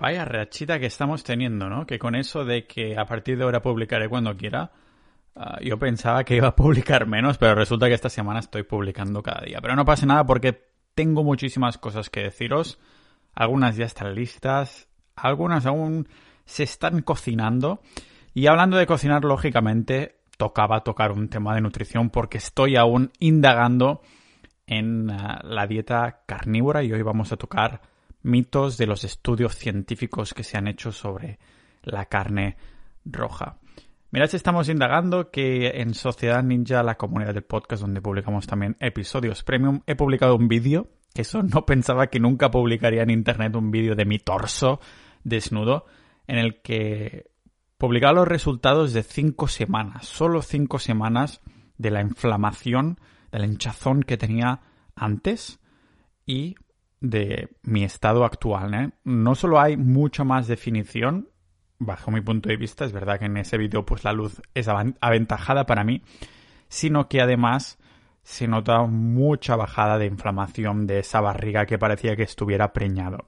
Vaya rachita que estamos teniendo, ¿no? Que con eso de que a partir de ahora publicaré cuando quiera, ah, yo pensaba que iba a publicar menos, pero resulta que esta semana estoy publicando cada día. Pero no pasa nada porque tengo muchísimas cosas que deciros. Algunas ya están listas, algunas aún se están cocinando. Y hablando de cocinar, lógicamente, tocaba tocar un tema de nutrición porque estoy aún indagando en ah, la dieta carnívora y hoy vamos a tocar mitos de los estudios científicos que se han hecho sobre la carne roja. Mirad, estamos indagando que en Sociedad Ninja, la comunidad del podcast donde publicamos también episodios premium, he publicado un vídeo, que eso no pensaba que nunca publicaría en internet un vídeo de mi torso desnudo, en el que publicaba los resultados de cinco semanas, solo cinco semanas de la inflamación, del hinchazón que tenía antes y de mi estado actual. ¿eh? No solo hay mucha más definición, bajo mi punto de vista, es verdad que en ese vídeo pues la luz es aventajada para mí, sino que además se nota mucha bajada de inflamación de esa barriga que parecía que estuviera preñado.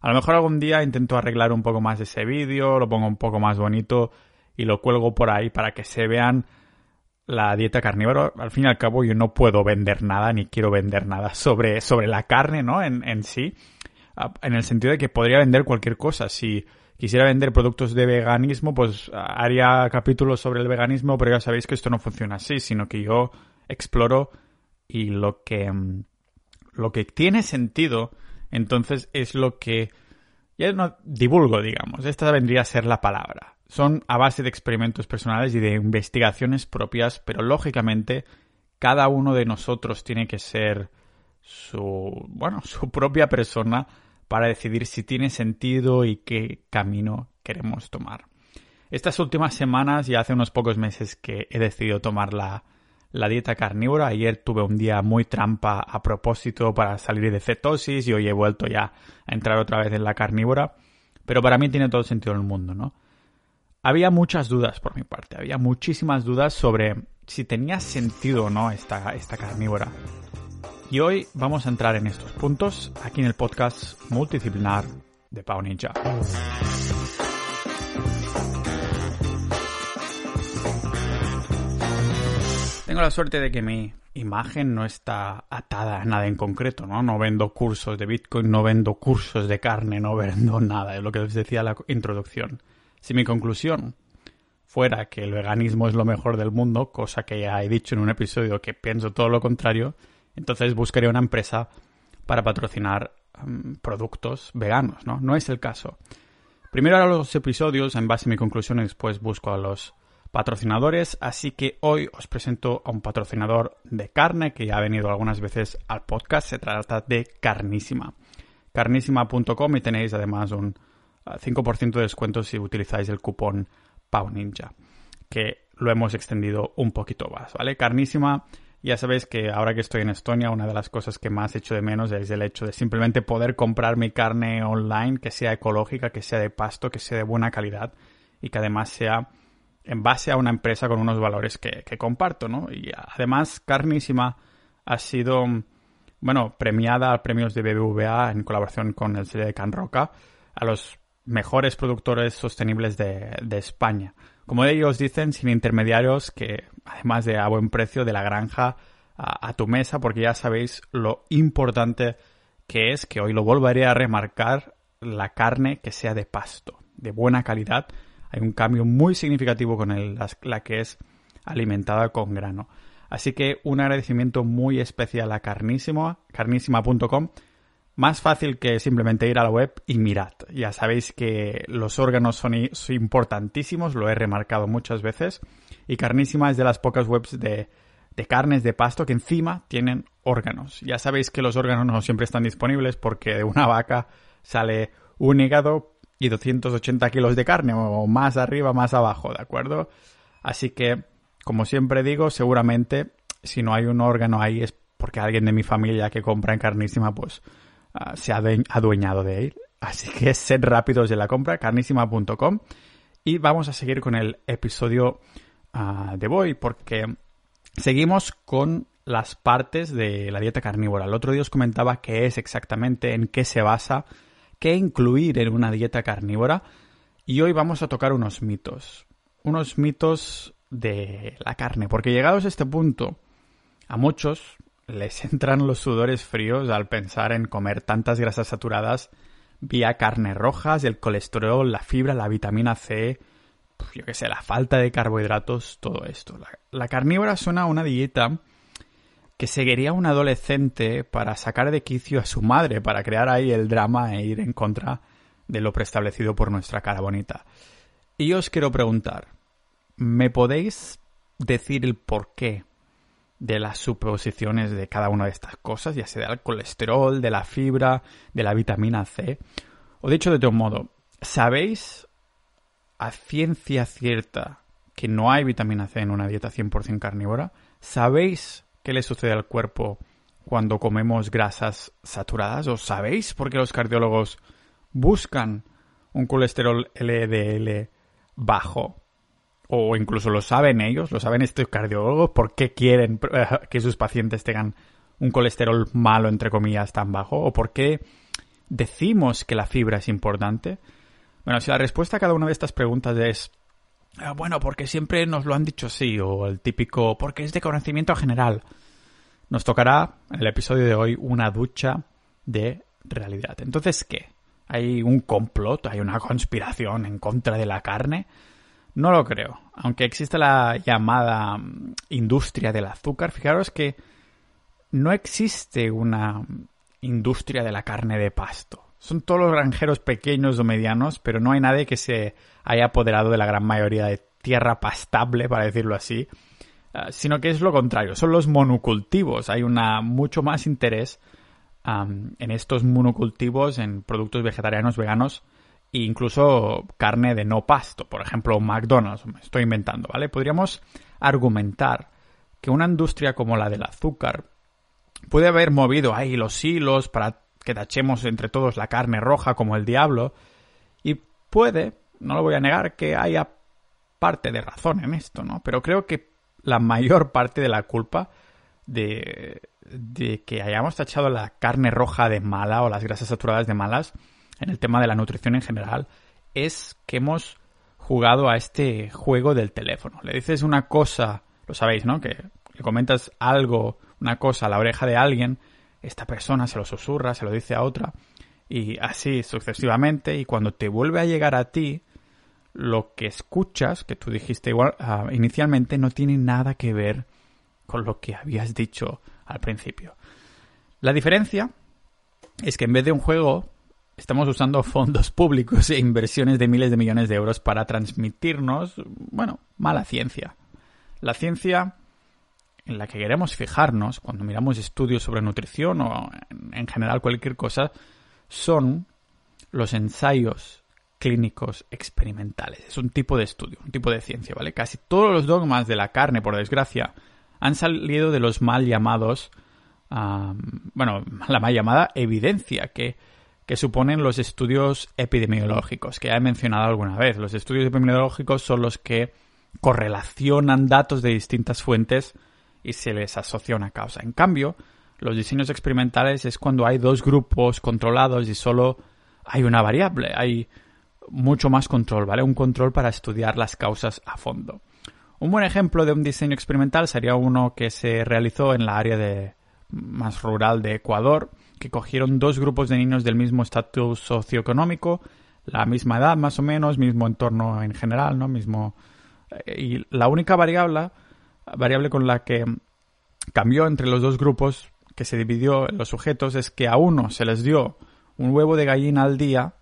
A lo mejor algún día intento arreglar un poco más ese vídeo, lo pongo un poco más bonito y lo cuelgo por ahí para que se vean la dieta carnívora, al fin y al cabo yo no puedo vender nada ni quiero vender nada sobre, sobre la carne, ¿no? En, en sí, en el sentido de que podría vender cualquier cosa. Si quisiera vender productos de veganismo, pues haría capítulos sobre el veganismo, pero ya sabéis que esto no funciona así, sino que yo exploro y lo que, mm, lo que tiene sentido, entonces es lo que ya no divulgo, digamos. Esta vendría a ser la palabra son a base de experimentos personales y de investigaciones propias, pero lógicamente cada uno de nosotros tiene que ser su, bueno, su propia persona para decidir si tiene sentido y qué camino queremos tomar. Estas últimas semanas, ya hace unos pocos meses que he decidido tomar la, la dieta carnívora. Ayer tuve un día muy trampa a propósito para salir de cetosis y hoy he vuelto ya a entrar otra vez en la carnívora. Pero para mí tiene todo el sentido del mundo, ¿no? Había muchas dudas por mi parte, había muchísimas dudas sobre si tenía sentido o no esta, esta carnívora. Y hoy vamos a entrar en estos puntos aquí en el podcast multidisciplinar de Pau Ninja. Tengo la suerte de que mi imagen no está atada a nada en concreto, ¿no? No vendo cursos de Bitcoin, no vendo cursos de carne, no vendo nada, es lo que les decía la introducción. Si mi conclusión fuera que el veganismo es lo mejor del mundo, cosa que ya he dicho en un episodio que pienso todo lo contrario, entonces buscaría una empresa para patrocinar mm, productos veganos, ¿no? No es el caso. Primero haré los episodios en base a mi conclusión y después busco a los patrocinadores, así que hoy os presento a un patrocinador de carne que ya ha venido algunas veces al podcast, se trata de Carnísima. Carnísima.com y tenéis además un 5% de descuento si utilizáis el cupón PAUNINJA, que lo hemos extendido un poquito más, ¿vale? Carnísima, ya sabéis que ahora que estoy en Estonia, una de las cosas que más echo de menos es el hecho de simplemente poder comprar mi carne online, que sea ecológica, que sea de pasto, que sea de buena calidad y que además sea en base a una empresa con unos valores que, comparto, ¿no? Y además, Carnísima ha sido, bueno, premiada a premios de BBVA en colaboración con el sello de Can Roca a los mejores productores sostenibles de, España. Como ellos dicen, sin intermediarios, que además de a buen precio de la granja a, tu mesa, porque ya sabéis lo importante que es, que hoy lo volveré a remarcar, la carne que sea de pasto, de buena calidad. Hay un cambio muy significativo con la que es alimentada con grano. Así que un agradecimiento muy especial a Carnísima, carnísima.com más fácil que simplemente ir a la web y mirad. Ya sabéis que los órganos son, importantísimos, lo he remarcado muchas veces. Y Carnísima es de las pocas webs de, carnes de pasto que encima tienen órganos. Ya sabéis que los órganos no siempre están disponibles porque de una vaca sale un hígado y 280 kilos de carne, o más arriba, más abajo, ¿de acuerdo? Así que, como siempre digo, seguramente si no hay un órgano ahí es porque alguien de mi familia que compra en carnísima, pues Ah, se ha adueñado de él. Así que sed rápidos de la compra, carnísima.com. Y vamos a seguir con el episodio ah, de hoy, porque seguimos con las partes de la dieta carnívora. El otro día os comentaba qué es exactamente, en qué se basa, qué incluir en una dieta carnívora y hoy vamos a tocar unos mitos, unos mitos de la carne, porque llegados a este punto, a muchos les entran los sudores fríos al pensar en comer tantas grasas saturadas vía carnes rojas, el colesterol, la fibra, la vitamina C, yo qué sé, la falta de carbohidratos, todo esto. La, carnívora suena a una dieta que seguiría un adolescente para sacar de quicio a su madre, para crear ahí el drama e ir en contra de lo preestablecido por nuestra cara bonita. Y os quiero preguntar, ¿me podéis decir el porqué de las suposiciones de cada una de estas cosas, ya sea del colesterol, de la fibra, de la vitamina C? O dicho de otro modo, ¿sabéis a ciencia cierta que no hay vitamina C en una dieta 100% carnívora? ¿Sabéis qué le sucede al cuerpo cuando comemos grasas saturadas? ¿O sabéis por qué los cardiólogos buscan un colesterol LDL bajo? O incluso lo saben ellos, lo saben estos cardiólogos, por qué quieren eh, que sus pacientes tengan un colesterol malo, entre comillas, tan bajo, o por qué decimos que la fibra es importante. Bueno, si la respuesta a cada una de estas preguntas es, ah, bueno, porque siempre nos lo han dicho así, o el típico, porque es de conocimiento general, nos tocará en el episodio de hoy una ducha de realidad. Entonces, ¿qué? ¿Hay un complot? ¿Hay una conspiración en contra de la carne? No lo creo. Aunque existe la llamada mm, industria del azúcar, fijaros que no existe una industria de la carne de pasto. Son todos los granjeros pequeños o medianos, pero no hay nadie que se haya apoderado de la gran mayoría de tierra pastable, para decirlo así, ah, sino que es lo contrario, son los monocultivos. Hay una mucho más interés en estos monocultivos, en productos vegetarianos, veganos incluso carne de no pasto, por ejemplo, McDonald's, me estoy inventando, ¿vale? Podríamos argumentar que una industria como la del azúcar puede haber movido ahí los hilos para que tachemos entre todos la carne roja como el diablo, y puede, no lo voy a negar, que haya parte de razón en esto, ¿no? Pero creo que la mayor parte de la culpa de, de que hayamos tachado la carne roja de mala o las grasas saturadas de malas en el tema de la nutrición en general es que hemos jugado a este juego del teléfono. Le dices una cosa, lo sabéis, ¿no? Que le comentas algo, una cosa a la oreja de alguien esta persona se lo susurra, se lo dice a otra, y así sucesivamente, y cuando te vuelve a llegar a ti, lo que escuchas, que tú dijiste igual ah, inicialmente, no tiene nada que ver con lo que habías dicho al principio. La diferencia es que en vez de un juego, estamos usando fondos públicos e inversiones de miles de millones de euros para transmitirnos, bueno, mala ciencia. La ciencia en la que queremos fijarnos cuando miramos estudios sobre nutrición o en general cualquier cosa son los ensayos clínicos experimentales. Es un tipo de estudio, un tipo de ciencia, ¿vale? Casi todos los dogmas de la carne, por desgracia, han salido de los mal llamados, bueno, la mal llamada evidencia que, que suponen los estudios epidemiológicos, que ya he mencionado alguna vez. Los estudios epidemiológicos son los que correlacionan datos de distintas fuentes y se les asocia una causa. En cambio, los diseños experimentales es cuando hay dos grupos controlados y solo hay una variable, hay mucho más control, ¿vale? Un control para estudiar las causas a fondo. Un buen ejemplo de un diseño experimental sería uno que se realizó en la área de, más rural de Ecuador, que cogieron dos grupos de niños del mismo estatus socioeconómico, la misma edad más o menos, mismo entorno en general, ¿no? Mismo eh, y la única variable variable con la que cambió entre los dos grupos que se dividió en los sujetos es que a uno se les dio un huevo de gallina al día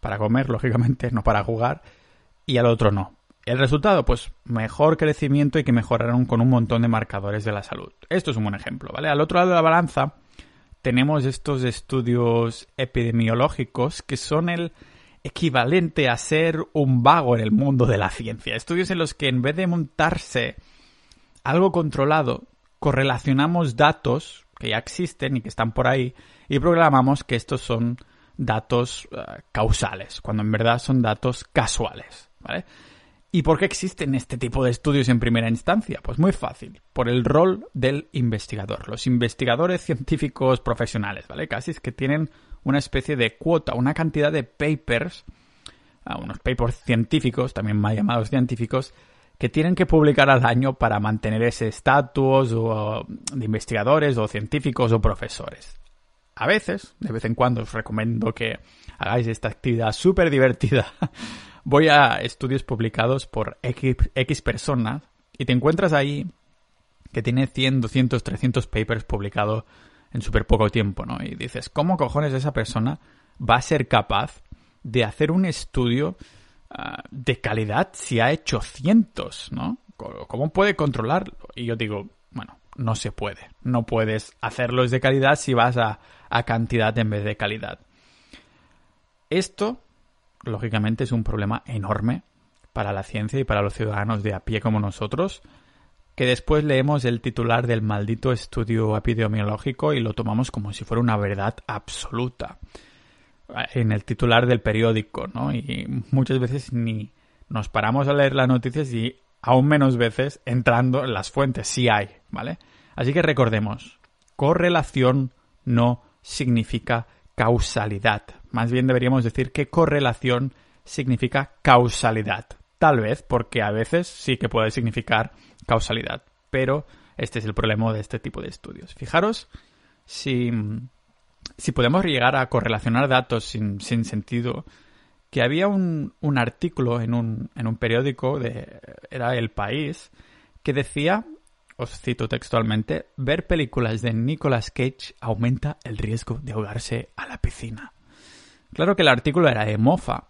para comer, lógicamente, no para jugar, y al otro no. El resultado, pues mejor crecimiento y que mejoraron con un montón de marcadores de la salud. Esto es un buen ejemplo, ¿vale? Al otro lado de la balanza tenemos estos estudios epidemiológicos que son el equivalente a ser un vago en el mundo de la ciencia. Estudios en los que en vez de montarse algo controlado, correlacionamos datos que ya existen y que están por ahí y programamos que estos son datos eh, causales, cuando en verdad son datos casuales, ¿vale? ¿Y por qué existen este tipo de estudios en primera instancia? Pues muy fácil, por el rol del investigador. Los investigadores científicos profesionales, ¿vale? Casi es que tienen una especie de cuota, una cantidad de papers, unos papers científicos, también mal llamados científicos, que tienen que publicar al año para mantener ese estatus de investigadores o científicos o profesores. A veces, de vez en cuando, os recomiendo que hagáis esta actividad súper divertida. Voy a estudios publicados por X, personas y te encuentras ahí que tiene 100, 200, 300 papers publicados en súper poco tiempo, ¿no? Y dices, ¿cómo cojones esa persona va a ser capaz de hacer un estudio ah, de calidad si ha hecho cientos, ¿no? ¿Cómo puede controlarlo? Y yo digo, bueno, no se puede. No puedes hacerlos de calidad si vas a, a cantidad en vez de calidad. Esto, lógicamente, es un problema enorme para la ciencia y para los ciudadanos de a pie como nosotros, que después leemos el titular del maldito estudio epidemiológico y lo tomamos como si fuera una verdad absoluta en el titular del periódico, ¿no? Y muchas veces ni nos paramos a leer las noticias y aún menos veces entrando en las fuentes, si hay, ¿vale? Así que recordemos, correlación no significa causalidad. Más bien deberíamos decir que correlación significa causalidad. Tal vez porque a veces sí que puede significar causalidad, pero este es el problema de este tipo de estudios. Fijaros si, si podemos llegar a correlacionar datos sin, sin sentido, que había un, un artículo en un, en un periódico, de, era El País, que decía, os cito textualmente, ver películas de Nicolas Cage aumenta el riesgo de ahogarse a la piscina. Claro que el artículo era de mofa,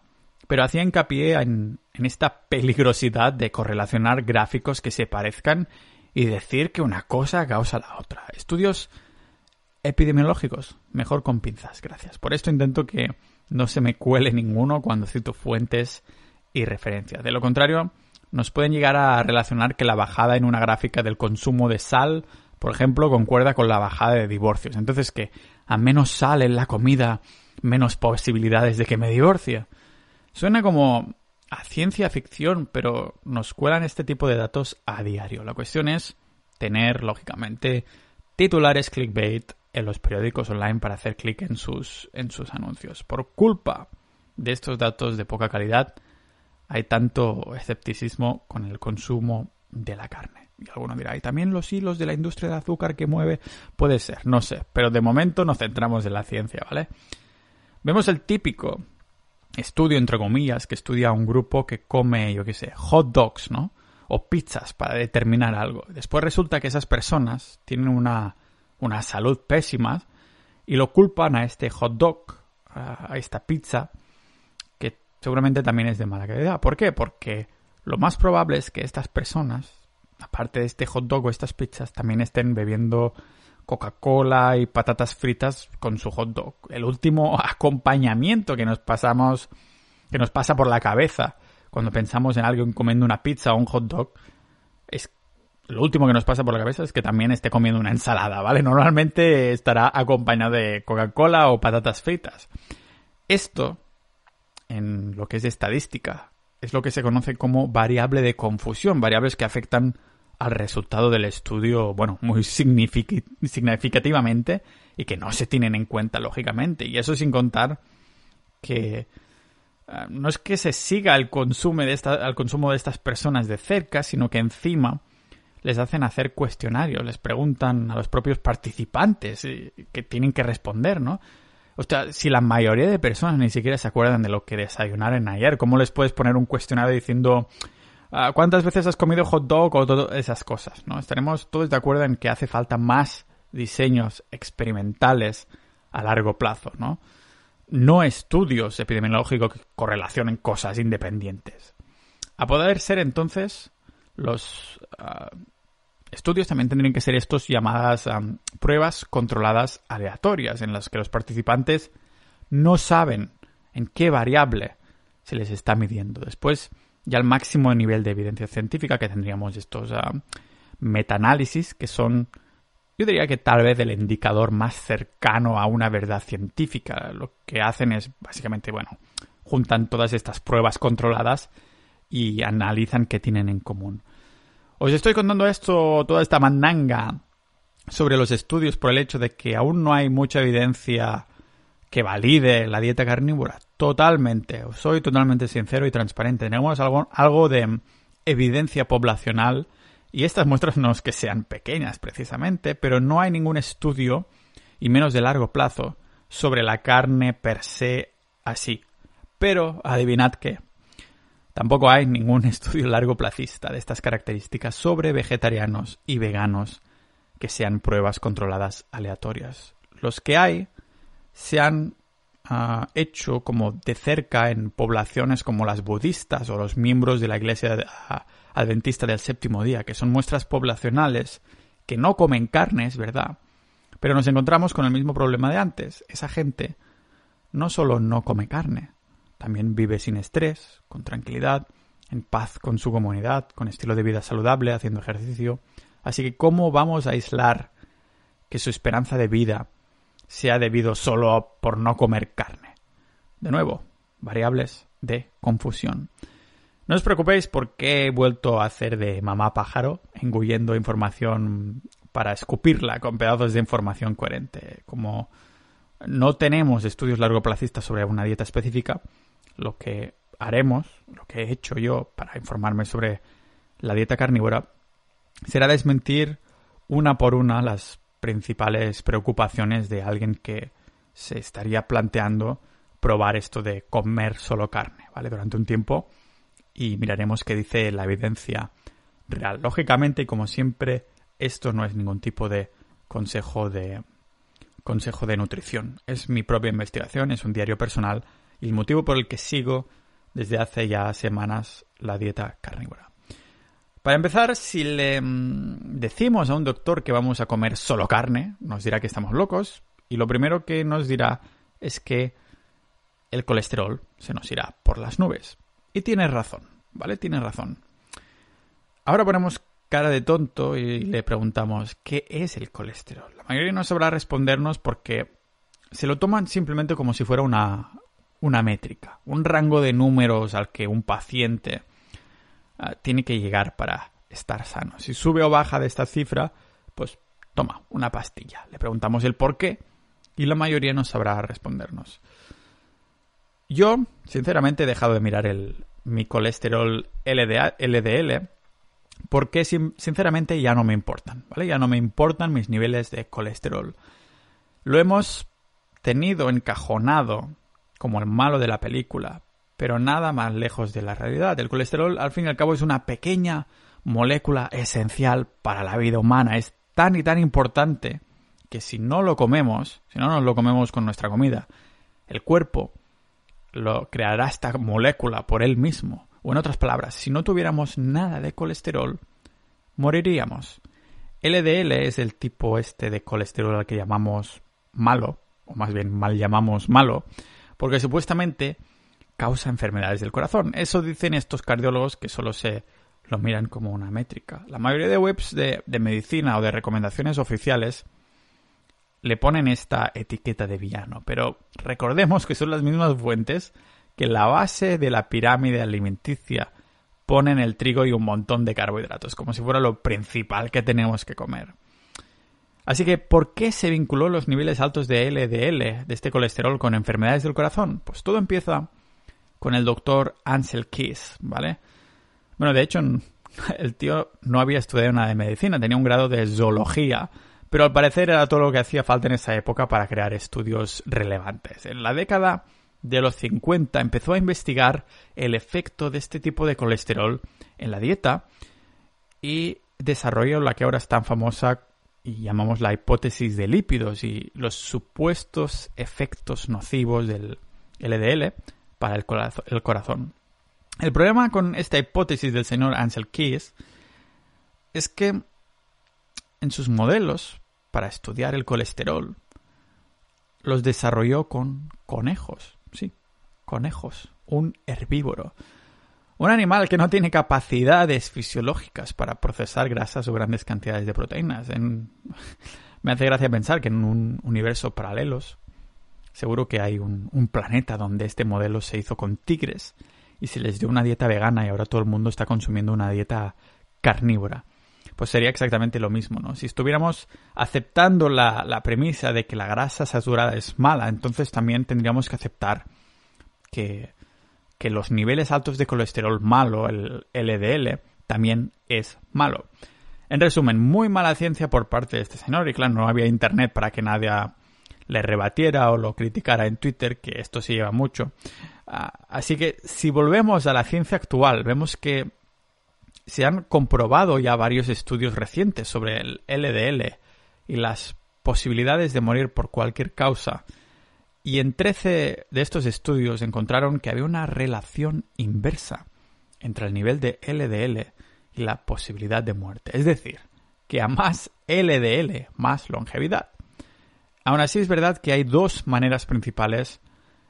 pero hacía hincapié en, en esta peligrosidad de correlacionar gráficos que se parezcan y decir que una cosa causa la otra. Estudios epidemiológicos, mejor con pinzas, gracias. Por esto intento que no se me cuele ninguno cuando cito fuentes y referencias. De lo contrario, nos pueden llegar a relacionar que la bajada en una gráfica del consumo de sal, por ejemplo, concuerda con la bajada de divorcios. Entonces, que a menos sal en la comida, menos posibilidades de que me divorcie. Suena como a ciencia ficción, pero nos cuelan este tipo de datos a diario. La cuestión es tener, lógicamente, titulares clickbait en los periódicos online para hacer clic en sus, en sus anuncios. Por culpa de estos datos de poca calidad, hay tanto escepticismo con el consumo de la carne. Y alguno dirá, ¿y también los hilos de la industria de azúcar que mueve? Puede ser, no sé, pero de momento nos centramos en la ciencia, ¿vale? Vemos el típico estudio, entre comillas, que estudia un grupo que come, yo qué sé, hot dogs, ¿no? O pizzas para determinar algo. Después resulta que esas personas tienen una, una salud pésima y lo culpan a este hot dog, a esta pizza, que seguramente también es de mala calidad. ¿Por qué? Porque lo más probable es que estas personas, aparte de este hot dog o estas pizzas, también estén bebiendo Coca-Cola y patatas fritas con su hot dog. El último acompañamiento que nos pasamos, que nos pasa por la cabeza cuando pensamos en alguien comiendo una pizza o un hot dog, es lo último que nos pasa por la cabeza es que también esté comiendo una ensalada, ¿vale? Normalmente estará acompañado de Coca-Cola o patatas fritas. Esto, en lo que es estadística, es lo que se conoce como variable de confusión, variables que afectan al resultado del estudio, bueno, muy significativamente y que no se tienen en cuenta, lógicamente. Y eso sin contar que eh, no es que se siga el consumo, de esta, consumo de estas personas de cerca, sino que encima les hacen hacer cuestionarios, les preguntan a los propios participantes eh, que tienen que responder, ¿no? O sea, si la mayoría de personas ni siquiera se acuerdan de lo que desayunaron ayer, ¿cómo les puedes poner un cuestionario diciendo ¿Cuántas veces has comido hot dog o todas esas cosas? Estaremos todos de acuerdo en que hace falta más diseños experimentales a largo plazo, ¿no? No estudios epidemiológicos que correlacionen cosas independientes. A poder ser entonces, los ah, estudios también tendrían que ser estos llamadas pruebas controladas aleatorias, en las que los participantes no saben en qué variable se les está midiendo. Después, ya al máximo nivel de evidencia científica que tendríamos estos uh, metaanálisis que son yo diría que tal vez el indicador más cercano a una verdad científica. Lo que hacen es básicamente, bueno, juntan todas estas pruebas controladas y analizan qué tienen en común. Os estoy contando esto, toda esta mandanga sobre los estudios por el hecho de que aún no hay mucha evidencia que valide la dieta carnívora. Totalmente. Soy totalmente sincero y transparente. Tenemos algo, algo de evidencia poblacional y estas muestras no es que sean pequeñas precisamente, pero no hay ningún estudio, y menos de largo plazo, sobre la carne per se así. Pero adivinad qué. Tampoco hay ningún estudio largo plazista de estas características sobre vegetarianos y veganos que sean pruebas controladas aleatorias. Los que hay se han ah, hecho como de cerca en poblaciones como las budistas o los miembros de la iglesia ah, adventista del séptimo día, que son muestras poblacionales que no comen carnes, ¿verdad? Pero nos encontramos con el mismo problema de antes. Esa gente no solo no come carne, también vive sin estrés, con tranquilidad, en paz con su comunidad, con estilo de vida saludable, haciendo ejercicio. Así que, ¿cómo vamos a aislar que su esperanza de vida sea debido solo por no comer carne? De nuevo, variables de confusión. No os preocupéis porque he vuelto a hacer de mamá pájaro, engullendo información para escupirla con pedazos de información coherente. Como no tenemos estudios largoplacistas sobre una dieta específica, lo que haremos, lo que he hecho yo para informarme sobre la dieta carnívora, será desmentir una por una las principales preocupaciones de alguien que se estaría planteando probar esto de comer solo carne, ¿vale? Durante un tiempo y miraremos qué dice la evidencia real. Lógicamente, como siempre, esto no es ningún tipo de consejo de consejo de nutrición. Es mi propia investigación, es un diario personal y el motivo por el que sigo desde hace ya semanas la dieta carnívora. Para empezar, si le mm, decimos a un doctor que vamos a comer solo carne, nos dirá que estamos locos y lo primero que nos dirá es que el colesterol se nos irá por las nubes. Y tiene razón, ¿vale? Tiene razón. Ahora ponemos cara de tonto y le preguntamos ¿qué es el colesterol? La mayoría no sabrá respondernos porque se lo toman simplemente como si fuera una, una métrica, un rango de números al que un paciente ah, tiene que llegar para estar sano. Si sube o baja de esta cifra, pues toma una pastilla. Le preguntamos el por qué y la mayoría no sabrá respondernos. Yo, sinceramente, he dejado de mirar el, mi colesterol LDL porque sinceramente ya no me importan, ¿vale? Ya no me importan mis niveles de colesterol. Lo hemos tenido encajonado como el malo de la película, pero nada más lejos de la realidad. El colesterol, al fin y al cabo, es una pequeña molécula esencial para la vida humana. Es tan y tan importante que si no lo comemos, si no nos lo comemos con nuestra comida, el cuerpo lo creará esta molécula por él mismo. O en otras palabras, si no tuviéramos nada de colesterol, moriríamos. LDL es el tipo este de colesterol al que llamamos malo, o más bien mal llamamos malo, porque supuestamente causa enfermedades del corazón. Eso dicen estos cardiólogos que solo se lo miran como una métrica. La mayoría de webs de, de medicina o de recomendaciones oficiales le ponen esta etiqueta de villano, pero recordemos que son las mismas fuentes que la base de la pirámide alimenticia ponen el trigo y un montón de carbohidratos, como si fuera lo principal que tenemos que comer. Así que, ¿por qué se vinculó los niveles altos de LDL, de este colesterol, con enfermedades del corazón? Pues todo empieza con el doctor Ansel Keys, ¿vale? Bueno, de hecho, el tío no había estudiado nada de medicina, tenía un grado de zoología, pero al parecer era todo lo que hacía falta en esa época para crear estudios relevantes. En la década de los 50 empezó a investigar el efecto de este tipo de colesterol en la dieta y desarrolló la que ahora es tan famosa y llamamos la hipótesis de lípidos y los supuestos efectos nocivos del LDL para el, corazón. El problema con esta hipótesis del señor Ansel Keys es que en sus modelos para estudiar el colesterol los desarrolló con conejos, sí, conejos, un herbívoro. Un animal que no tiene capacidades fisiológicas para procesar grasas o grandes cantidades de proteínas. Me hace gracia pensar que en un universo paralelos seguro que hay un, un, planeta donde este modelo se hizo con tigres y se les dio una dieta vegana y ahora todo el mundo está consumiendo una dieta carnívora. pues sería exactamente lo mismo, ¿no? Si estuviéramos aceptando la, la premisa de que la grasa saturada es mala, entonces también tendríamos que aceptar que, que los niveles altos de colesterol malo, el LDL, también es malo. En resumen, muy mala ciencia por parte de este señor y claro, no había internet para que nadie le rebatiera o lo criticara en Twitter, que esto se lleva mucho. Ah, así que si volvemos a la ciencia actual, vemos que se han comprobado ya varios estudios recientes sobre el LDL y las posibilidades de morir por cualquier causa. Y en 13 de estos estudios encontraron que había una relación inversa entre el nivel de LDL y la posibilidad de muerte. Es decir, que a más LDL, más longevidad. Aún así es verdad que hay dos maneras principales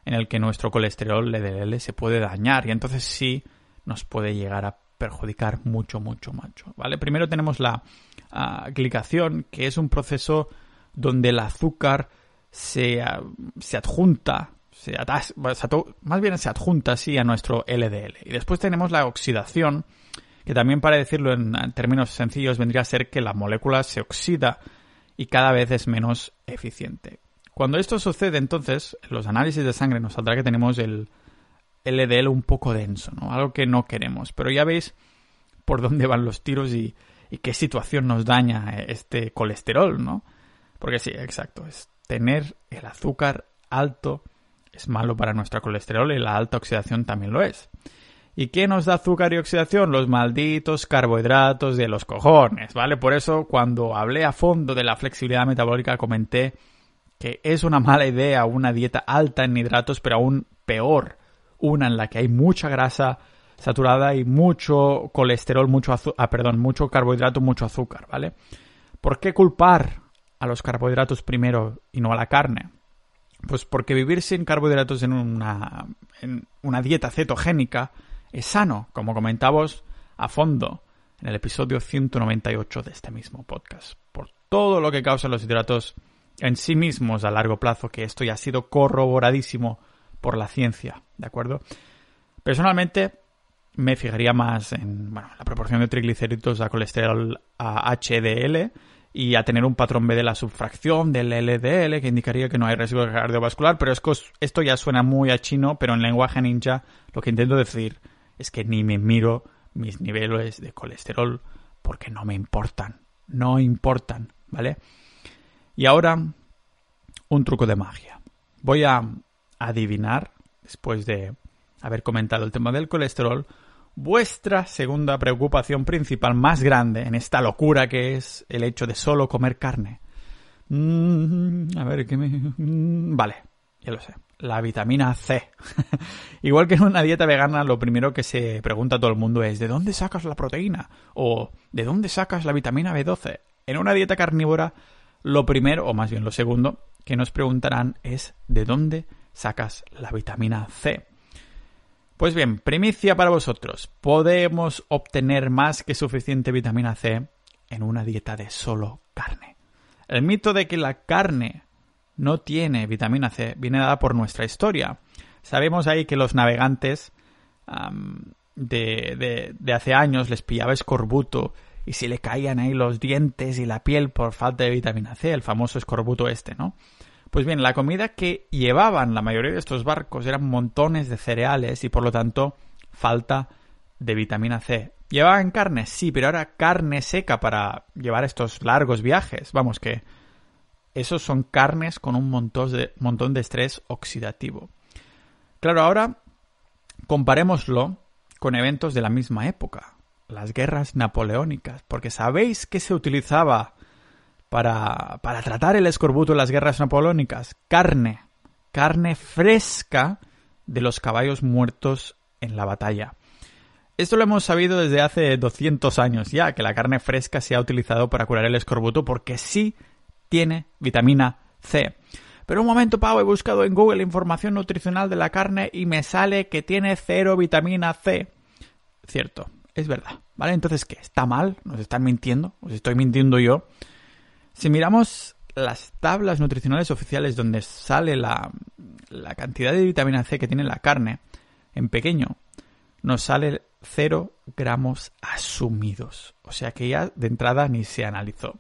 en el que nuestro colesterol LDL se puede dañar y entonces sí nos puede llegar a perjudicar mucho, mucho, mucho. ¿vale? Primero tenemos la uh, glicación, que es un proceso donde el azúcar se, se adjunta, se más bien se adjunta así a nuestro LDL. Y después tenemos la oxidación, que también para decirlo en términos sencillos vendría a ser que la molécula se oxida y cada vez es menos eficiente. Cuando esto sucede, entonces, en los análisis de sangre nos saldrá que tenemos el LDL un poco denso, ¿no? Algo que no queremos. Pero ya veis por dónde van los tiros y, y qué situación nos daña este colesterol, ¿no? Porque sí, exacto, es tener el azúcar alto es malo para nuestro colesterol y la alta oxidación también lo es. ¿Y qué nos da azúcar y oxidación? Los malditos carbohidratos de los cojones, ¿vale? Por eso cuando hablé a fondo de la flexibilidad metabólica comenté que es una mala idea una dieta alta en hidratos, pero aún peor, una en la que hay mucha grasa saturada y mucho colesterol, mucho ah, perdón, mucho carbohidrato, mucho azúcar, ¿vale? ¿Por qué culpar a los carbohidratos primero y no a la carne? Pues porque vivir sin carbohidratos en una, en una dieta cetogénica es sano, como comentamos a fondo en el episodio 198 de este mismo podcast, por todo lo que causan los hidratos en sí mismos a largo plazo, que esto ya ha sido corroboradísimo por la ciencia, ¿de acuerdo? Personalmente me fijaría más en bueno, la proporción de triglicéridos a colesterol a HDL y a tener un patrón B de la subfracción del LDL que indicaría que no hay riesgo cardiovascular, pero esto ya suena muy a chino, pero en lenguaje ninja lo que intento decir es que ni me miro mis niveles de colesterol porque no me importan. No importan, ¿vale? Y ahora, un truco de magia. Voy a adivinar, después de haber comentado el tema del colesterol, vuestra segunda preocupación principal más grande en esta locura que es el hecho de solo comer carne. Mm, a ver, ¿qué me...? Mm, vale, ya lo sé la vitamina C. Igual que en una dieta vegana, lo primero que se pregunta a todo el mundo es ¿de dónde sacas la proteína? o ¿de dónde sacas la vitamina B12? En una dieta carnívora, lo primero, o más bien lo segundo, que nos preguntarán es ¿de dónde sacas la vitamina C? Pues bien, primicia para vosotros. Podemos obtener más que suficiente vitamina C en una dieta de solo carne. El mito de que la carne no tiene vitamina C viene dada por nuestra historia. Sabemos ahí que los navegantes de, de, hace años les pillaba escorbuto y si le caían ahí los dientes y la piel por falta de vitamina C, el famoso escorbuto este, ¿no? Pues bien, la comida que llevaban la mayoría de estos barcos eran montones de cereales y por lo tanto falta de vitamina C. ¿Llevaban carne? Sí, pero ahora carne seca para llevar estos largos viajes. Vamos, que esos son carnes con un montón de, estrés oxidativo. Claro, ahora comparémoslo con eventos de la misma época, las guerras napoleónicas, porque sabéis que se utilizaba para, para tratar el escorbuto en las guerras napoleónicas, carne, carne fresca de los caballos muertos en la batalla. Esto lo hemos sabido desde hace 200 años ya, que la carne fresca se ha utilizado para curar el escorbuto porque sí tiene vitamina C. Pero un momento, Pau, he buscado en Google información nutricional de la carne y me sale que tiene cero vitamina C. Cierto, es verdad. ¿Vale? Entonces, ¿qué? ¿Está mal? ¿Nos están mintiendo? ¿Os estoy mintiendo yo? Si miramos las tablas nutricionales oficiales donde sale la, la cantidad de vitamina C que tiene la carne en pequeño, nos sale 0 gramos asumidos. O sea que ya de entrada ni se analizó.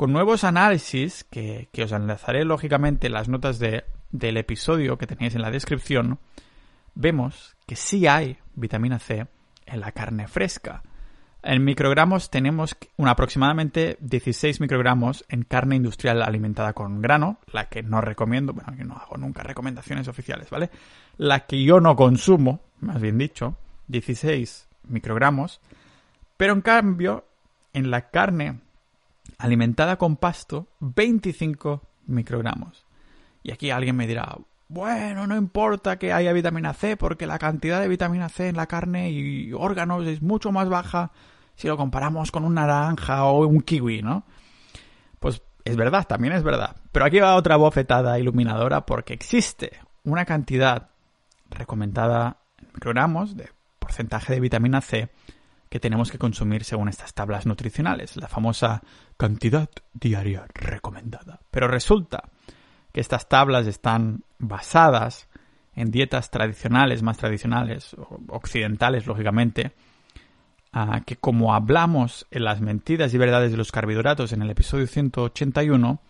Con nuevos análisis, que, os enlazaré lógicamente en las notas del episodio que tenéis en la descripción, vemos que sí hay vitamina C en la carne fresca. En microgramos tenemos un aproximadamente 16 microgramos en carne industrial alimentada con grano, la que no recomiendo, bueno, que no hago nunca recomendaciones oficiales, ¿vale? La que yo no consumo, más bien dicho, 16 microgramos, pero en cambio, en la carne alimentada con pasto, 25 microgramos. Y aquí alguien me dirá, bueno, no importa que haya vitamina C, porque la cantidad de vitamina C en la carne y órganos es mucho más baja si lo comparamos con un naranja o un kiwi, ¿no? Pues es verdad, también es verdad. Pero aquí va otra bofetada iluminadora porque existe una cantidad recomendada en microgramos de porcentaje de vitamina C que tenemos que consumir según estas tablas nutricionales, la famosa cantidad diaria recomendada. Pero resulta que estas tablas están basadas en dietas tradicionales, más tradicionales, occidentales, lógicamente, que como hablamos en las mentiras y verdades de los carbohidratos en el episodio 181,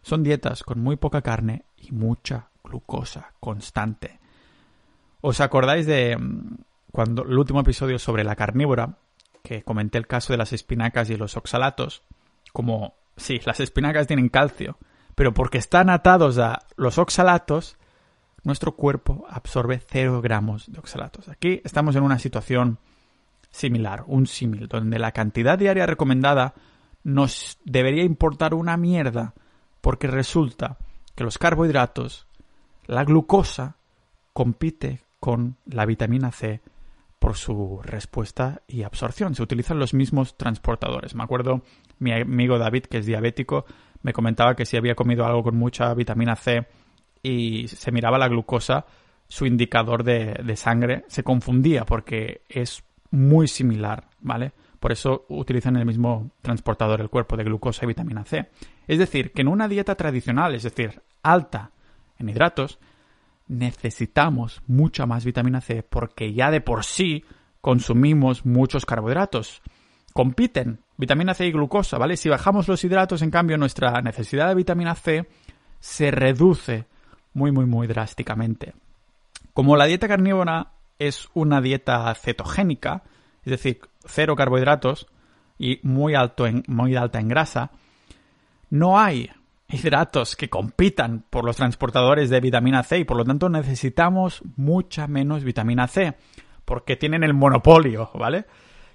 son dietas con muy poca carne y mucha glucosa constante. ¿Os acordáis de mm, cuando el último episodio sobre la carnívora, que comenté el caso de las espinacas y los oxalatos? Como, sí, las espinacas tienen calcio, pero porque están atados a los oxalatos, nuestro cuerpo absorbe 0 gramos de oxalatos. Aquí estamos en una situación similar, un símil, donde la cantidad diaria recomendada nos debería importar una mierda, porque resulta que los carbohidratos, la glucosa, compite con la vitamina C por su respuesta y absorción. Se utilizan los mismos transportadores. Me acuerdo mi amigo David, que es diabético, me comentaba que si había comido algo con mucha vitamina C y se miraba la glucosa, su indicador de, de sangre se confundía porque es muy similar, ¿vale? Por eso utilizan el mismo transportador el cuerpo de glucosa y vitamina C. Es decir, que en una dieta tradicional, es decir, alta en hidratos, necesitamos mucha más vitamina C porque ya de por sí consumimos muchos carbohidratos. Compiten vitamina C y glucosa, ¿vale? Si bajamos los hidratos, en cambio, nuestra necesidad de vitamina C se reduce muy, muy, muy drásticamente. Como la dieta carnívora es una dieta cetogénica, es decir, cero carbohidratos y muy, alto en, muy alta en grasa, no hay hidratos que compitan por los transportadores de vitamina C y por lo tanto necesitamos mucha menos vitamina C porque tienen el monopolio, ¿vale?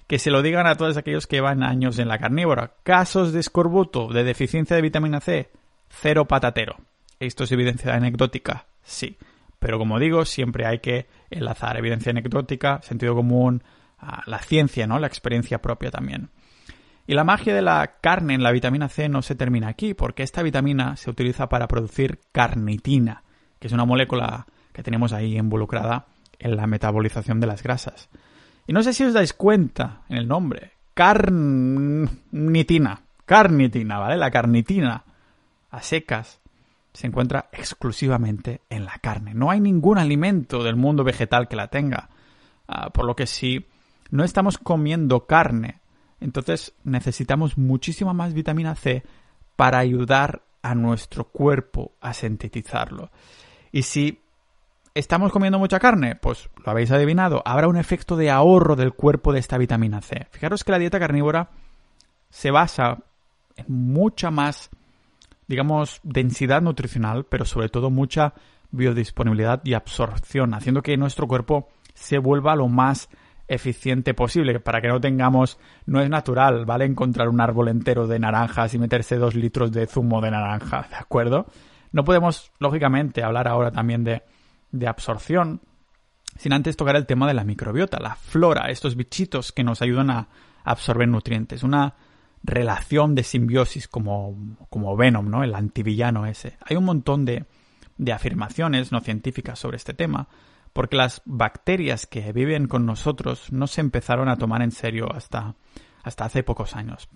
Que se lo digan a todos aquellos que van años en la carnívora. Casos de escorbuto, de deficiencia de vitamina C, cero patatero. ¿Esto es evidencia anecdótica? Sí. Pero como digo, siempre hay que enlazar evidencia anecdótica, sentido común, la ciencia, ¿no? La experiencia propia también. Y la magia de la carne en la vitamina C no se termina aquí, porque esta vitamina se utiliza para producir carnitina, que es una molécula que tenemos ahí involucrada en la metabolización de las grasas. Y no sé si os dais cuenta en el nombre, carnitina, carnitina, ¿vale? La carnitina a secas se encuentra exclusivamente en la carne. No hay ningún alimento del mundo vegetal que la tenga. Ah, por lo que si no estamos comiendo carne, entonces necesitamos muchísima más vitamina C para ayudar a nuestro cuerpo a sintetizarlo. Y si estamos comiendo mucha carne, pues lo habéis adivinado, habrá un efecto de ahorro del cuerpo de esta vitamina C. Fijaros que la dieta carnívora se basa en mucha más digamos, densidad nutricional, pero sobre todo mucha biodisponibilidad y absorción, haciendo que nuestro cuerpo se vuelva lo más eficiente posible, para que no tengamos, no es natural, ¿vale? Encontrar un árbol entero de naranjas y meterse dos litros de zumo de naranja, ¿de acuerdo? No podemos, lógicamente, hablar ahora también de, de absorción, sin antes tocar el tema de la microbiota, la flora, estos bichitos que nos ayudan a absorber nutrientes. Una relación de simbiosis como, como Venom, ¿no? El antivillano ese. Hay un montón de, de afirmaciones no científicas sobre este tema, porque las bacterias que viven con nosotros no se empezaron a tomar en serio hasta, hasta hace pocos años.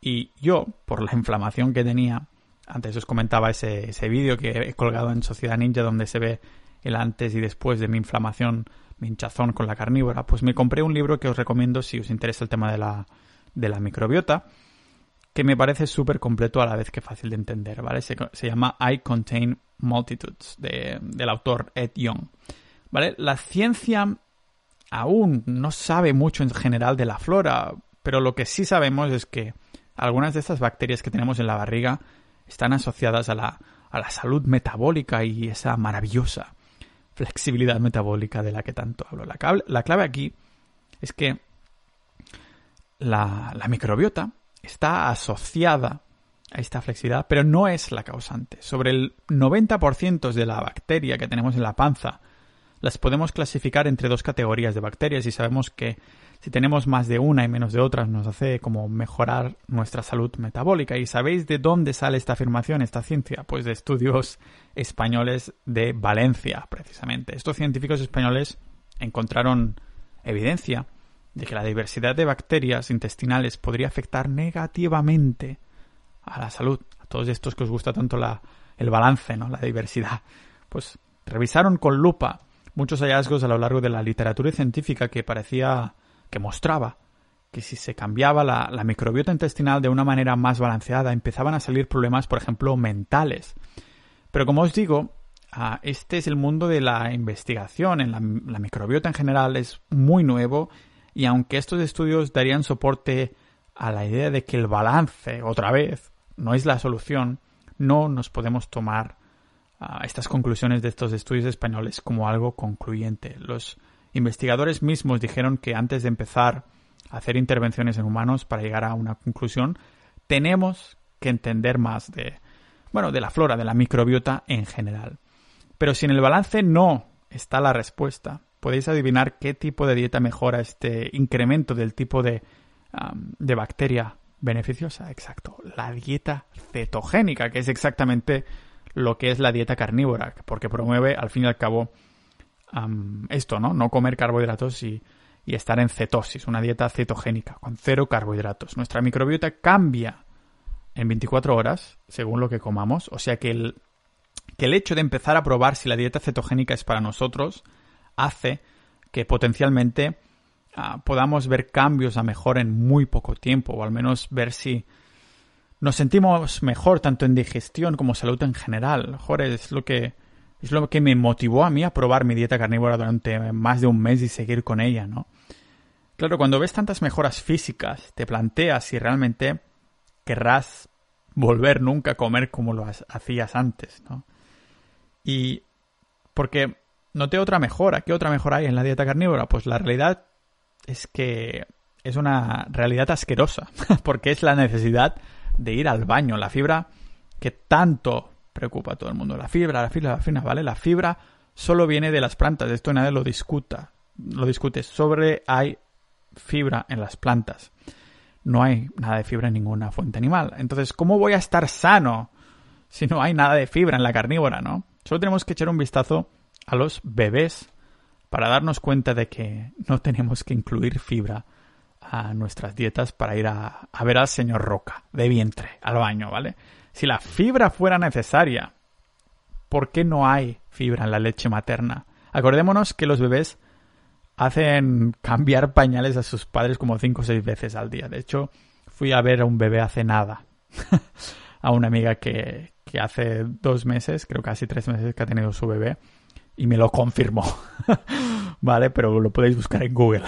Y yo, por la inflamación que tenía, antes os comentaba ese, ese vídeo que he colgado en Sociedad Ninja donde se ve el antes y después de mi inflamación mi hinchazón con la carnívora, pues me compré un libro que os recomiendo si os interesa el tema de la, de la microbiota, que me parece súper completo a la vez que fácil de entender, ¿vale? Se, llama I Contain Multitudes, del autor Ed Young, ¿vale? La ciencia aún no sabe mucho en general de la flora, pero lo que sí sabemos es que algunas de estas bacterias que tenemos en la barriga están asociadas a la, a la salud metabólica y esa maravillosa flexibilidad metabólica de la que tanto hablo. La, la clave aquí es que la, la microbiota está asociada a esta flexibilidad, pero no es la causante. Sobre el 90% de la bacteria que tenemos en la panza las podemos clasificar entre dos categorías de bacterias y sabemos que si tenemos más de una y menos de otras nos hace como mejorar nuestra salud metabólica. ¿Y sabéis de dónde sale esta afirmación, esta ciencia? Pues de estudios españoles de Valencia, precisamente. Estos científicos españoles encontraron evidencia de que la diversidad de bacterias intestinales podría afectar negativamente a la salud. A todos estos que os gusta tanto la, el balance, ¿no? La diversidad. Pues revisaron con lupa muchos hallazgos a lo largo de la literatura científica que parecía que mostraba que si se cambiaba la, microbiota intestinal de una manera más balanceada empezaban a salir problemas, por ejemplo, mentales. Pero como os digo, ah, este es el mundo de la investigación. En la, microbiota en general es muy nuevo y aunque estos estudios darían soporte a la idea de que el balance, otra vez, no es la solución, no nos podemos tomar estas conclusiones de estos estudios españoles como algo concluyente. Los investigadores mismos dijeron que antes de empezar a hacer intervenciones en humanos para llegar a una conclusión, tenemos que entender más de, bueno, de la flora, de la microbiota en general. Pero si en el balance no está la respuesta, podéis adivinar qué tipo de dieta mejora este incremento del tipo de, de bacteria beneficiosa. Exacto, la dieta cetogénica, que es exactamente lo que es la dieta carnívora, porque promueve al fin y al cabo esto, ¿no? No comer carbohidratos y, y, estar en cetosis, una dieta cetogénica, con cero carbohidratos. Nuestra microbiota cambia en 24 horas, según lo que comamos, o sea que el, que el hecho de empezar a probar si la dieta cetogénica es para nosotros hace que potencialmente ah, podamos ver cambios a mejor en muy poco tiempo, o al menos ver si nos sentimos mejor tanto en digestión como salud en general. Joder, es lo que es lo que me motivó a mí a probar mi dieta carnívora durante más de un mes y seguir con ella, ¿no? Claro, cuando ves tantas mejoras físicas, te planteas si realmente querrás volver nunca a comer como lo hacías antes, ¿no? Y porque noté otra mejora. ¿Qué otra mejora hay en la dieta carnívora? Pues la realidad es que es una realidad asquerosa, porque es la necesidad de ir al baño. La fibra que tanto preocupa a todo el mundo. La fibra, la fibra, la fibra, ¿vale? La fibra solo viene de las plantas. Esto nadie lo discuta. Lo discute. Sobre hay fibra en las plantas. No hay nada de fibra en ninguna fuente animal. Entonces, ¿cómo voy a estar sano si no hay nada de fibra en la carnívora, no? Solo tenemos que echar un vistazo a los bebés para darnos cuenta de que no tenemos que incluir fibra a nuestras dietas para ir a, ver al señor Roca de vientre al baño, ¿vale? Si la fibra fuera necesaria, ¿por qué no hay fibra en la leche materna? Acordémonos que los bebés hacen cambiar pañales a sus padres como cinco o seis veces al día. De hecho, fui a ver a un bebé hace nada. a una amiga que, que hace dos meses, creo casi tres meses que ha tenido su bebé, y me lo confirmó. vale, pero lo podéis buscar en Google.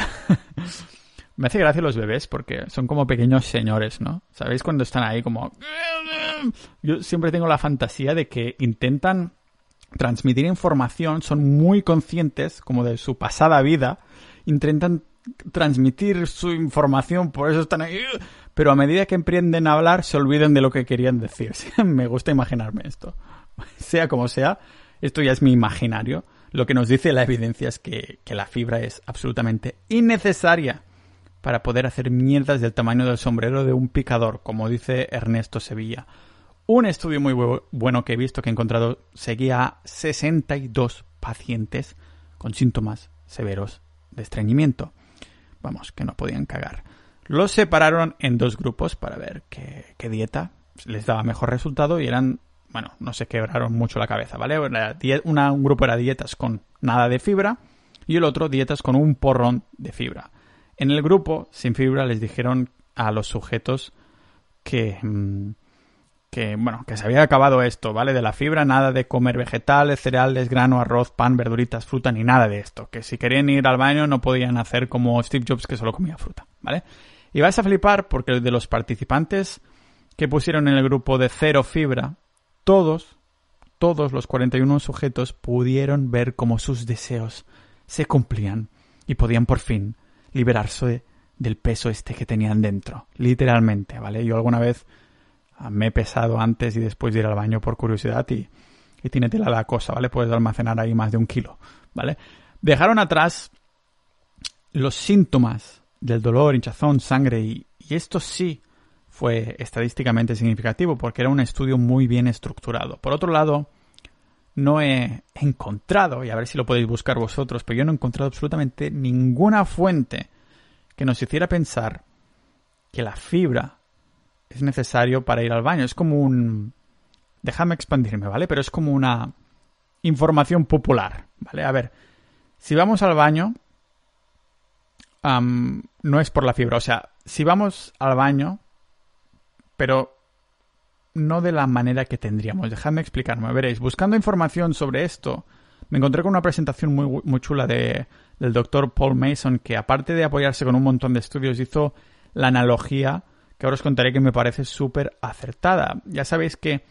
Me hace gracia los bebés porque son como pequeños señores, ¿no? ¿Sabéis cuando están ahí como... Yo siempre tengo la fantasía de que intentan transmitir información, son muy conscientes como de su pasada vida, intentan transmitir su información, por eso están ahí, pero a medida que emprenden a hablar se olvidan de lo que querían decir. Me gusta imaginarme esto. Sea como sea, esto ya es mi imaginario. Lo que nos dice la evidencia es que, que la fibra es absolutamente innecesaria para poder hacer mierdas del tamaño del sombrero de un picador, como dice Ernesto Sevilla. Un estudio muy bueno que he visto que he encontrado seguía a 62 pacientes con síntomas severos de estreñimiento. Vamos, que no podían cagar. Los separaron en dos grupos para ver qué, dieta les daba mejor resultado y eran, bueno, no se quebraron mucho la cabeza, ¿vale? un grupo era dietas con nada de fibra y el otro dietas con un porrón de fibra. En el grupo sin fibra les dijeron a los sujetos que, mm, que, bueno, que se había acabado esto, ¿vale? De la fibra, nada de comer vegetales, cereales, grano, arroz, pan, verduritas, fruta, ni nada de esto. Que si querían ir al baño no podían hacer como Steve Jobs que solo comía fruta, ¿vale? Y vas a flipar porque de los participantes que pusieron en el grupo de cero fibra, todos, todos los 41 sujetos pudieron ver cómo sus deseos se cumplían y podían por fin liberarse del peso este que tenían dentro, literalmente, ¿vale? Yo alguna vez ah, me he pesado antes y después de ir al baño por curiosidad y, y tiene tela la cosa, ¿vale? Puedes almacenar ahí más de un kilo, ¿vale? Dejaron atrás los síntomas del dolor, hinchazón, sangre y, y esto sí fue estadísticamente significativo porque era un estudio muy bien estructurado. Por otro lado, no he encontrado, y a ver si lo podéis buscar vosotros, pero yo no he encontrado absolutamente ninguna fuente que nos hiciera pensar que la fibra es necesario para ir al baño. Es como un... Déjame expandirme, ¿vale? Pero es como una información popular, ¿vale? A ver, si vamos al baño, no es por la fibra. O sea, si vamos al baño, pero no de la manera que tendríamos. Dejadme explicarme. Veréis, buscando información sobre esto, me encontré con una presentación muy, muy chula de, del doctor Paul Mason, que aparte de apoyarse con un montón de estudios, hizo la analogía que ahora os contaré que me parece súper acertada. Ya sabéis que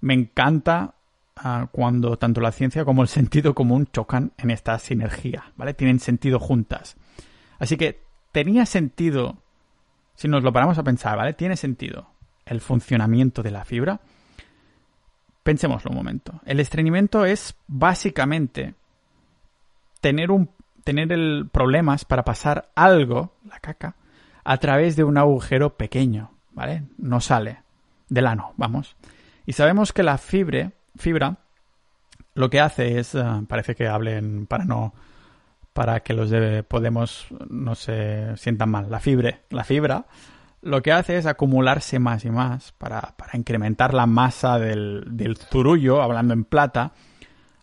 me encanta ah, cuando tanto la ciencia como el sentido común chocan en esta sinergia, ¿vale? Tienen sentido juntas. Así que tenía sentido, si nos lo paramos a pensar, ¿vale? Tiene sentido el funcionamiento de la fibra. Pensémoslo un momento. El estreñimiento es básicamente tener un tener el problemas para pasar algo, la caca, a través de un agujero pequeño, ¿vale? No sale del ano, vamos. Y sabemos que la fibre, fibra lo que hace es, eh, parece que hablen para no para que los de Podemos no se sientan mal. La fibra, la fibra lo que hace es acumularse más y más para, para incrementar la masa del, del, zurullo, hablando en plata,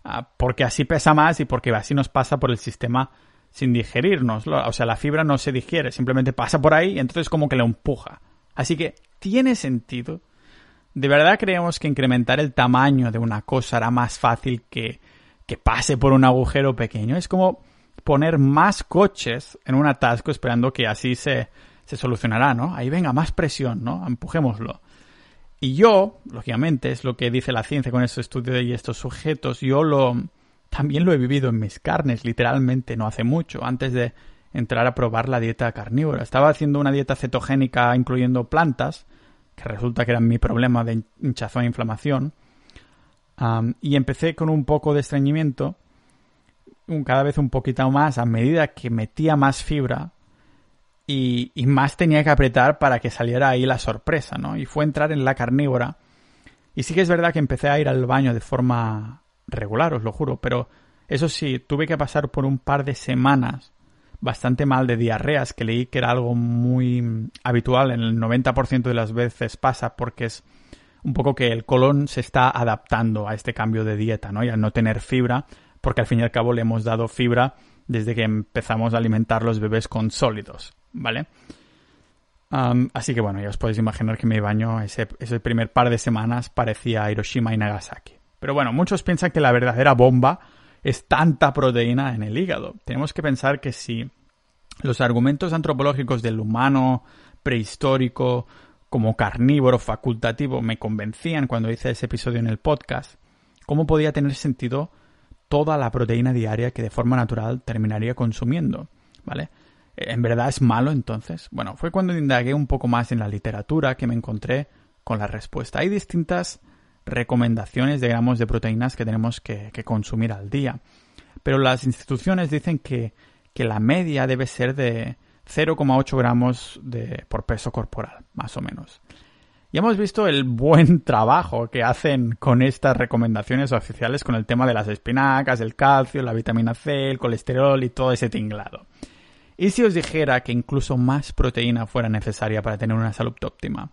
ah, porque así pesa más y porque así nos pasa por el sistema sin digerirnos. O sea, la fibra no se digiere, simplemente pasa por ahí y entonces como que le empuja. Así que tiene sentido. ¿De verdad creemos que incrementar el tamaño de una cosa hará más fácil que, que pase por un agujero pequeño? Es como poner más coches en un atasco esperando que así se, se solucionará, ¿no? Ahí venga, más presión, ¿no? Empujémoslo. Y yo, lógicamente, es lo que dice la ciencia con este estudio y estos sujetos, yo lo también lo he vivido en mis carnes, literalmente, no hace mucho, antes de entrar a probar la dieta carnívora. Estaba haciendo una dieta cetogénica incluyendo plantas, que resulta que era mi problema de hinchazón e inflamación, y empecé con un poco de estreñimiento, cada vez un poquito más, a medida que metía más fibra, y, más tenía que apretar para que saliera ahí la sorpresa, ¿no? Y fue entrar en la carnívora. Y sí que es verdad que empecé a ir al baño de forma regular, os lo juro, pero eso sí, tuve que pasar por un par de semanas bastante mal de diarreas, que leí que era algo muy habitual, en el 90% de las veces pasa porque es un poco que el colon se está adaptando a este cambio de dieta, ¿no? Y al no tener fibra, porque al fin y al cabo le hemos dado fibra desde que empezamos a alimentar los bebés con sólidos. ¿Vale? así que bueno, ya os podéis imaginar que mi baño ese, ese primer par de semanas parecía Hiroshima y Nagasaki. Pero bueno, muchos piensan que la verdadera bomba es tanta proteína en el hígado. Tenemos que pensar que si los argumentos antropológicos del humano prehistórico como carnívoro facultativo me convencían cuando hice ese episodio en el podcast, ¿cómo podía tener sentido toda la proteína diaria que de forma natural terminaría consumiendo? ¿Vale? ¿En verdad es malo entonces? Bueno, fue cuando indagué un poco más en la literatura que me encontré con la respuesta. Hay distintas recomendaciones de gramos de proteínas que tenemos que, consumir al día, pero las instituciones dicen que, la media debe ser de 0,8 gramos por peso corporal, más o menos. Y hemos visto el buen trabajo que hacen con estas recomendaciones oficiales con el tema de las espinacas, el calcio, la vitamina C, el colesterol y todo ese tinglado. ¿Y si os dijera que incluso más proteína fuera necesaria para tener una salud óptima?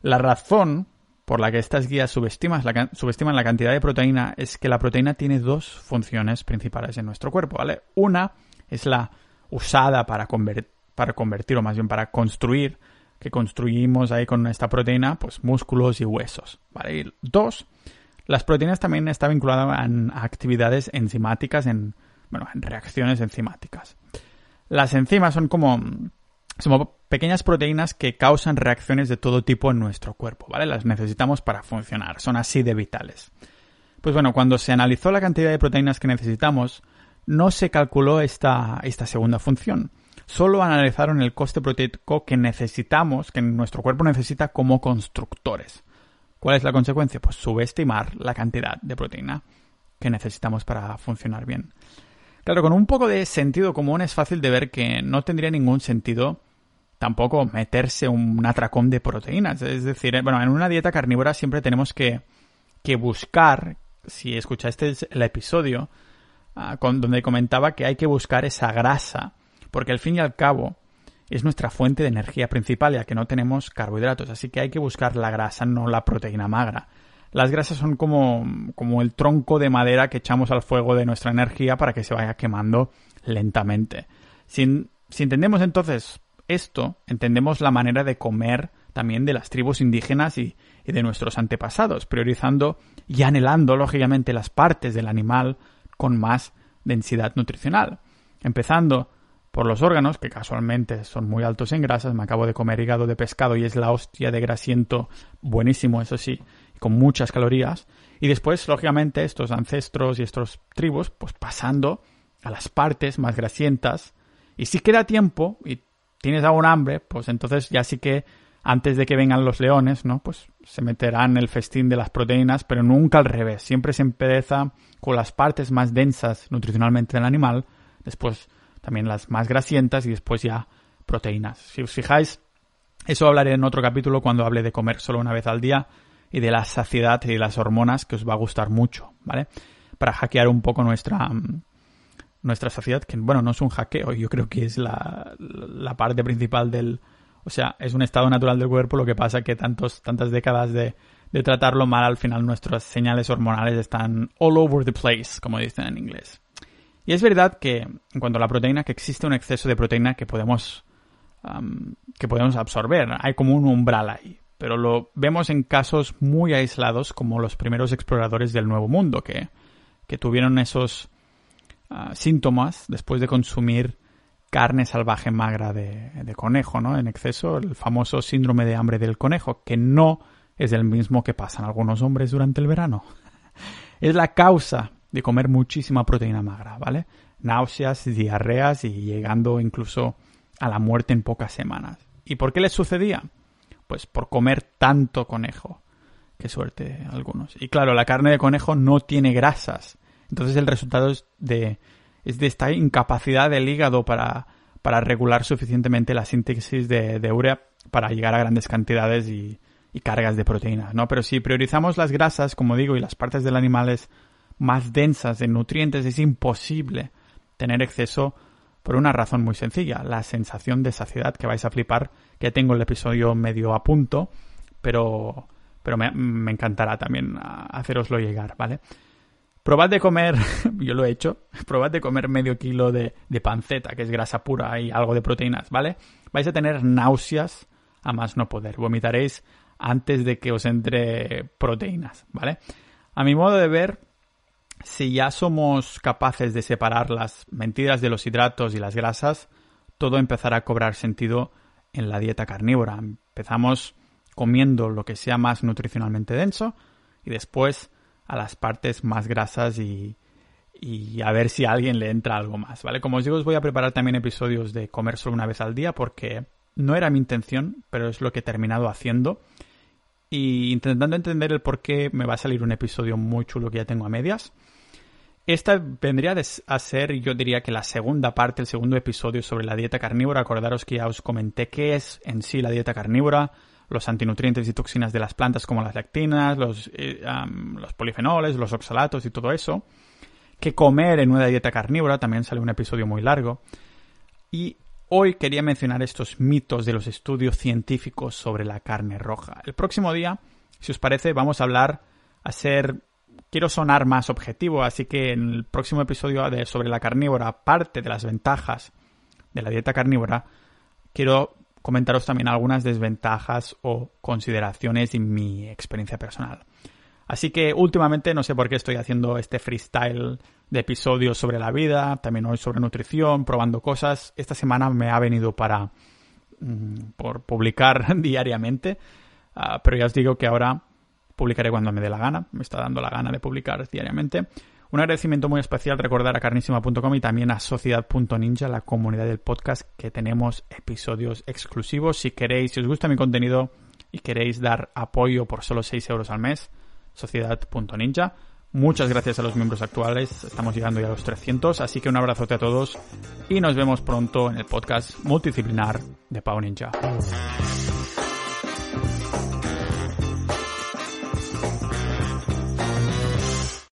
La razón por la que estas guías subestiman la, subestiman la cantidad de proteína es que la proteína tiene dos funciones principales en nuestro cuerpo, ¿vale? Una es la usada para, para convertir, o más bien para construir, que construimos ahí con esta proteína, pues músculos y huesos, ¿vale? Y dos, las proteínas también están vinculadas a actividades enzimáticas, en, bueno, en reacciones enzimáticas. Las enzimas son como pequeñas proteínas que causan reacciones de todo tipo en nuestro cuerpo, ¿vale? Las necesitamos para funcionar, son así de vitales. Pues bueno, cuando se analizó la cantidad de proteínas que necesitamos, no se calculó esta, esta segunda función. Solo analizaron el coste proteico que necesitamos, que nuestro cuerpo necesita como constructores. ¿Cuál es la consecuencia? Pues subestimar la cantidad de proteína que necesitamos para funcionar bien. Claro, con un poco de sentido común es fácil de ver que no tendría ningún sentido tampoco meterse un atracón de proteínas. Es decir, bueno, en una dieta carnívora siempre tenemos que, que buscar, si escuchaste el episodio, ah, con, donde comentaba que hay que buscar esa grasa, porque al fin y al cabo es nuestra fuente de energía principal, ya que no tenemos carbohidratos, así que hay que buscar la grasa, no la proteína magra. Las grasas son como, como el tronco de madera que echamos al fuego de nuestra energía para que se vaya quemando lentamente. Si, si entendemos entonces esto entendemos la manera de comer también de las tribus indígenas y, de nuestros antepasados, priorizando y anhelando, lógicamente, las partes del animal con más densidad nutricional. Empezando por los órganos, que casualmente son muy altos en grasas, me acabo de comer hígado de pescado y es la hostia de grasiento buenísimo, eso sí, con muchas calorías. Y después, lógicamente, estos ancestros y estos tribus, pues pasando a las partes más grasientas. Y si queda tiempo, y tienes algún hambre, pues entonces ya sí que antes de que vengan los leones, ¿no? Pues se meterán el festín de las proteínas, pero nunca al revés. Siempre se empieza con las partes más densas nutricionalmente del animal, después también las más grasientas y después ya proteínas. Si os fijáis, eso hablaré en otro capítulo cuando hable de comer solo una vez al día y de la saciedad y de las hormonas que os va a gustar mucho, ¿vale? Para hackear un poco nuestra, nuestra sociedad, que bueno, no es un hackeo, yo creo que es la, la parte principal del... O sea, es un estado natural del cuerpo, lo que pasa que tantos, tantas décadas de, de tratarlo mal, al final nuestras señales hormonales están all over the place, como dicen en inglés. Y es verdad que, en cuanto a la proteína, que existe un exceso de proteína que podemos, que podemos absorber. Hay como un umbral ahí. Pero lo vemos en casos muy aislados, como los primeros exploradores del Nuevo Mundo, que, que tuvieron esos, Ah, síntomas después de consumir carne salvaje magra de, conejo, ¿no? En exceso, el famoso síndrome de hambre del conejo, que no es el mismo que pasan algunos hombres durante el verano. es la causa de comer muchísima proteína magra, ¿vale? Náuseas, diarreas y llegando incluso a la muerte en pocas semanas. ¿Y por qué les sucedía? Pues por comer tanto conejo. Qué suerte algunos. Y claro, la carne de conejo no tiene grasas. Entonces el resultado es de, es de esta incapacidad del hígado para, para regular suficientemente la síntesis de, de, urea para llegar a grandes cantidades y, y, cargas de proteínas, ¿no? Pero si priorizamos las grasas, como digo, y las partes del animal más densas en nutrientes, es imposible tener exceso por una razón muy sencilla, la sensación de saciedad que vais a flipar, que tengo el episodio medio a punto, pero, pero me, encantará también haceroslo llegar, ¿vale? Probad de comer, yo lo he hecho, probad de comer medio kilo de, panceta, que es grasa pura y algo de proteínas, ¿vale? Vais a tener náuseas a más no poder. Vomitaréis antes de que os entre proteínas, ¿vale? A mi modo de ver, si ya somos capaces de separar las mentiras de los hidratos y las grasas, todo empezará a cobrar sentido en la dieta carnívora. Empezamos comiendo lo que sea más nutricionalmente denso y después a las partes más grasas y, y a ver si a alguien le entra algo más, ¿vale? Como os digo, os voy a preparar también episodios de comer solo una vez al día porque no era mi intención, pero es lo que he terminado haciendo. Y intentando entender el por qué me va a salir un episodio muy chulo que ya tengo a medias. Esta vendría a ser, yo diría que la segunda parte, el segundo episodio sobre la dieta carnívora. Acordaros que ya os comenté qué es en sí la dieta carnívora, los antinutrientes y toxinas de las plantas como las lectinas, los, eh, los polifenoles, los oxalatos y todo eso. Que comer en una dieta carnívora, también sale un episodio muy largo. Y hoy quería mencionar estos mitos de los estudios científicos sobre la carne roja. El próximo día Si os parece, vamos a hablar, a ser, quiero sonar más objetivo, así que en el próximo episodio sobre la carnívora, aparte de las ventajas de la dieta carnívora, quiero comentaros también algunas desventajas o consideraciones y mi experiencia personal. Así que últimamente no sé por qué estoy haciendo este freestyle de episodios sobre la vida, también hoy sobre nutrición, probando cosas. Esta semana me ha venido para mm, por publicar diariamente, ah, pero ya os digo que ahora publicaré cuando me dé la gana, me está dando la gana de publicar diariamente. Un agradecimiento muy especial recordar a carnísima.com y también a sociedad.ninja, la comunidad del podcast que tenemos episodios exclusivos. Si queréis, si os gusta mi contenido y queréis dar apoyo por solo 6 euros al mes, sociedad.ninja. Muchas gracias a los miembros actuales, estamos llegando ya a los 300, así que un abrazote a todos y nos vemos pronto en el podcast multidisciplinar de Pau Ninja.